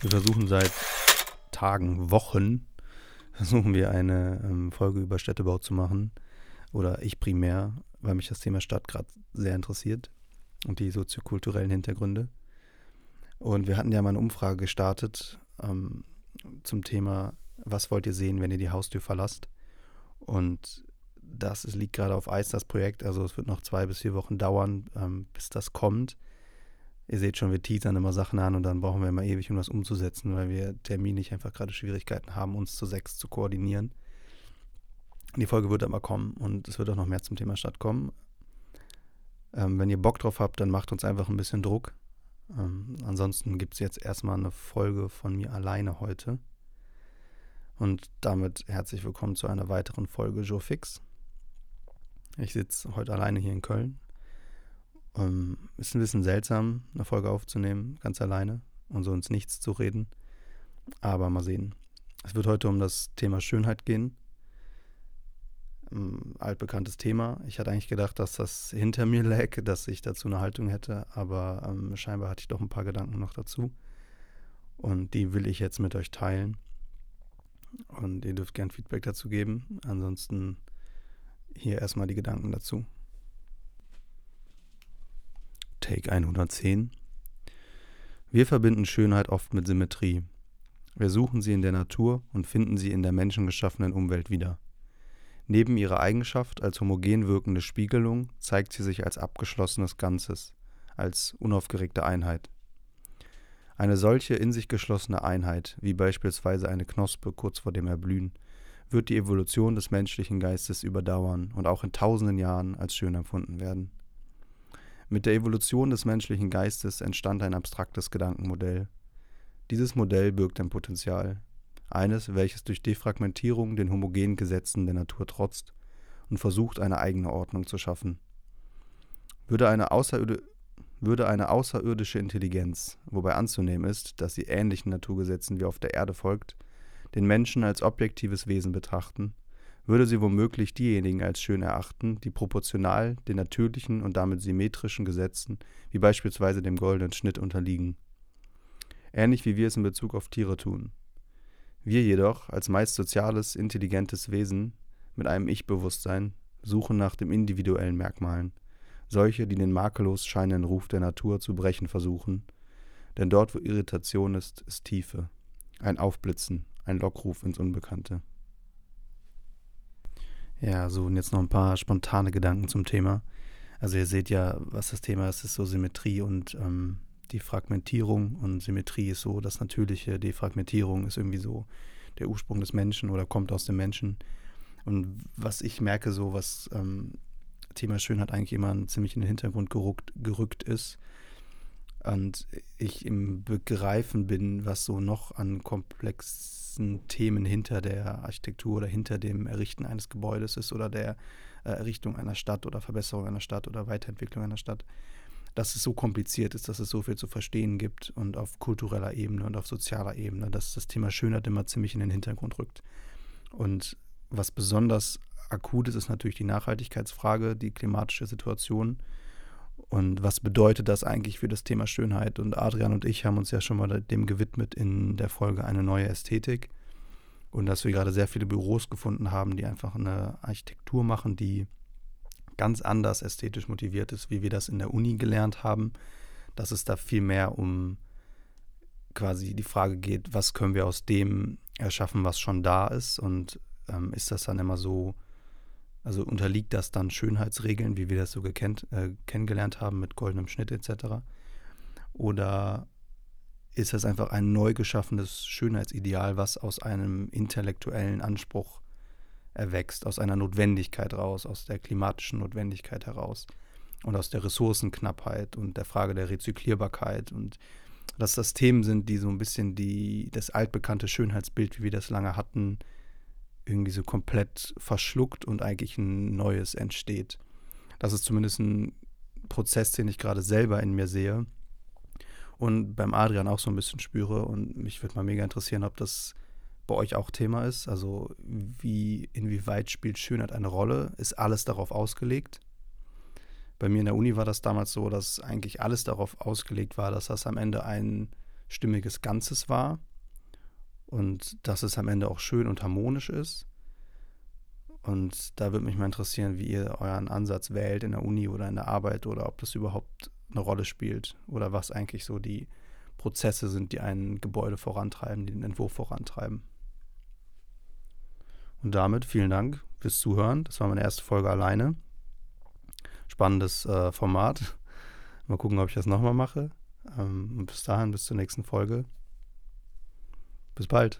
Wir versuchen seit Tagen, Wochen, versuchen wir eine ähm, Folge über Städtebau zu machen. Oder ich primär, weil mich das Thema Stadt gerade sehr interessiert und die soziokulturellen Hintergründe. Und wir hatten ja mal eine Umfrage gestartet ähm, zum Thema, was wollt ihr sehen, wenn ihr die Haustür verlasst? Und das liegt gerade auf Eis, das Projekt. Also es wird noch zwei bis vier Wochen dauern, ähm, bis das kommt. Ihr seht schon, wir teasern immer Sachen an und dann brauchen wir immer ewig, um das umzusetzen, weil wir terminlich einfach gerade Schwierigkeiten haben, uns zu sechs zu koordinieren. Die Folge wird aber kommen und es wird auch noch mehr zum Thema Stadt kommen. Ähm, wenn ihr Bock drauf habt, dann macht uns einfach ein bisschen Druck. Ähm, ansonsten gibt es jetzt erstmal eine Folge von mir alleine heute. Und damit herzlich willkommen zu einer weiteren Folge Joe Fix. Ich sitze heute alleine hier in Köln. Ähm, ist ein bisschen seltsam, eine Folge aufzunehmen, ganz alleine und so ins Nichts zu reden. Aber mal sehen. Es wird heute um das Thema Schönheit gehen. Ein altbekanntes Thema. Ich hatte eigentlich gedacht, dass das hinter mir lag, dass ich dazu eine Haltung hätte, aber ähm, scheinbar hatte ich doch ein paar Gedanken noch dazu. Und die will ich jetzt mit euch teilen. Und ihr dürft gern Feedback dazu geben. Ansonsten hier erstmal die Gedanken dazu. Take 110. Wir verbinden Schönheit oft mit Symmetrie. Wir suchen sie in der Natur und finden sie in der menschengeschaffenen Umwelt wieder. Neben ihrer Eigenschaft als homogen wirkende Spiegelung zeigt sie sich als abgeschlossenes Ganzes, als unaufgeregte Einheit. Eine solche in sich geschlossene Einheit, wie beispielsweise eine Knospe kurz vor dem Erblühen, wird die Evolution des menschlichen Geistes überdauern und auch in tausenden Jahren als schön empfunden werden. Mit der Evolution des menschlichen Geistes entstand ein abstraktes Gedankenmodell. Dieses Modell birgt ein Potenzial, eines, welches durch Defragmentierung den homogenen Gesetzen der Natur trotzt und versucht, eine eigene Ordnung zu schaffen. Würde eine außerirdi würde eine außerirdische Intelligenz, wobei anzunehmen ist, dass sie ähnlichen Naturgesetzen wie auf der Erde folgt, den Menschen als objektives Wesen betrachten, würde sie womöglich diejenigen als schön erachten, die proportional den natürlichen und damit symmetrischen Gesetzen, wie beispielsweise dem goldenen Schnitt, unterliegen. Ähnlich wie wir es in Bezug auf Tiere tun. Wir jedoch, als meist soziales, intelligentes Wesen mit einem Ich-Bewusstsein, suchen nach dem individuellen Merkmalen, solche, die den makellos scheinenden Ruf der Natur zu brechen versuchen, denn dort, wo Irritation ist, ist Tiefe, ein Aufblitzen, ein Lockruf ins Unbekannte. Ja, so und jetzt noch ein paar spontane Gedanken zum Thema. Also ihr seht ja, was das Thema ist, ist so Symmetrie und ähm, die Fragmentierung und Symmetrie ist so das Natürliche, Defragmentierung ist irgendwie so der Ursprung des Menschen oder kommt aus dem Menschen. Und was ich merke, so was ähm, Thema Schönheit eigentlich immer ziemlich in den Hintergrund gerückt, gerückt ist. Und ich im Begreifen bin, was so noch an komplexen Themen hinter der Architektur oder hinter dem Errichten eines Gebäudes ist oder der äh, Errichtung einer Stadt oder Verbesserung einer Stadt oder Weiterentwicklung einer Stadt, dass es so kompliziert ist, dass es so viel zu verstehen gibt und auf kultureller Ebene und auf sozialer Ebene, dass das Thema Schönheit immer ziemlich in den Hintergrund rückt. Und was besonders akut ist, ist natürlich die Nachhaltigkeitsfrage, die klimatische Situation. Und was bedeutet das eigentlich für das Thema Schönheit? Und Adrian und ich haben uns ja schon mal dem gewidmet in der Folge eine neue Ästhetik. Und dass wir gerade sehr viele Büros gefunden haben, die einfach eine Architektur machen, die ganz anders ästhetisch motiviert ist, wie wir das in der Uni gelernt haben. Dass es da viel mehr um quasi die Frage geht, was können wir aus dem erschaffen, was schon da ist und ähm, ist das dann immer so, also unterliegt das dann Schönheitsregeln, wie wir das so gekennt, äh, kennengelernt haben mit goldenem Schnitt etc. Oder ist das einfach ein neu geschaffenes Schönheitsideal, was aus einem intellektuellen Anspruch erwächst, aus einer Notwendigkeit raus, aus der klimatischen Notwendigkeit heraus und aus der Ressourcenknappheit und der Frage der Rezyklierbarkeit und dass das Themen sind, die so ein bisschen die, das altbekannte Schönheitsbild, wie wir das lange hatten, irgendwie so komplett verschluckt und eigentlich ein neues entsteht. Das ist zumindest ein Prozess, den ich gerade selber in mir sehe und beim Adrian auch so ein bisschen spüre. Und mich würde mal mega interessieren, ob das bei euch auch Thema ist. Also wie, inwieweit spielt Schönheit eine Rolle? Ist alles darauf ausgelegt? Bei mir in der Uni war das damals so, dass eigentlich alles darauf ausgelegt war, dass das am Ende ein stimmiges Ganzes wahr und dass es am Ende auch schön und harmonisch ist. Und da würde mich mal interessieren, wie ihr euren Ansatz wählt in der Uni oder in der Arbeit oder ob das überhaupt eine Rolle spielt oder was eigentlich so die Prozesse sind, die ein Gebäude vorantreiben, die den Entwurf vorantreiben. Und damit vielen Dank fürs Zuhören. Das war meine erste Folge alleine. Spannendes äh, Format. Mal gucken, ob ich das nochmal mache. Ähm, bis dahin, bis zur nächsten Folge. Bis bald.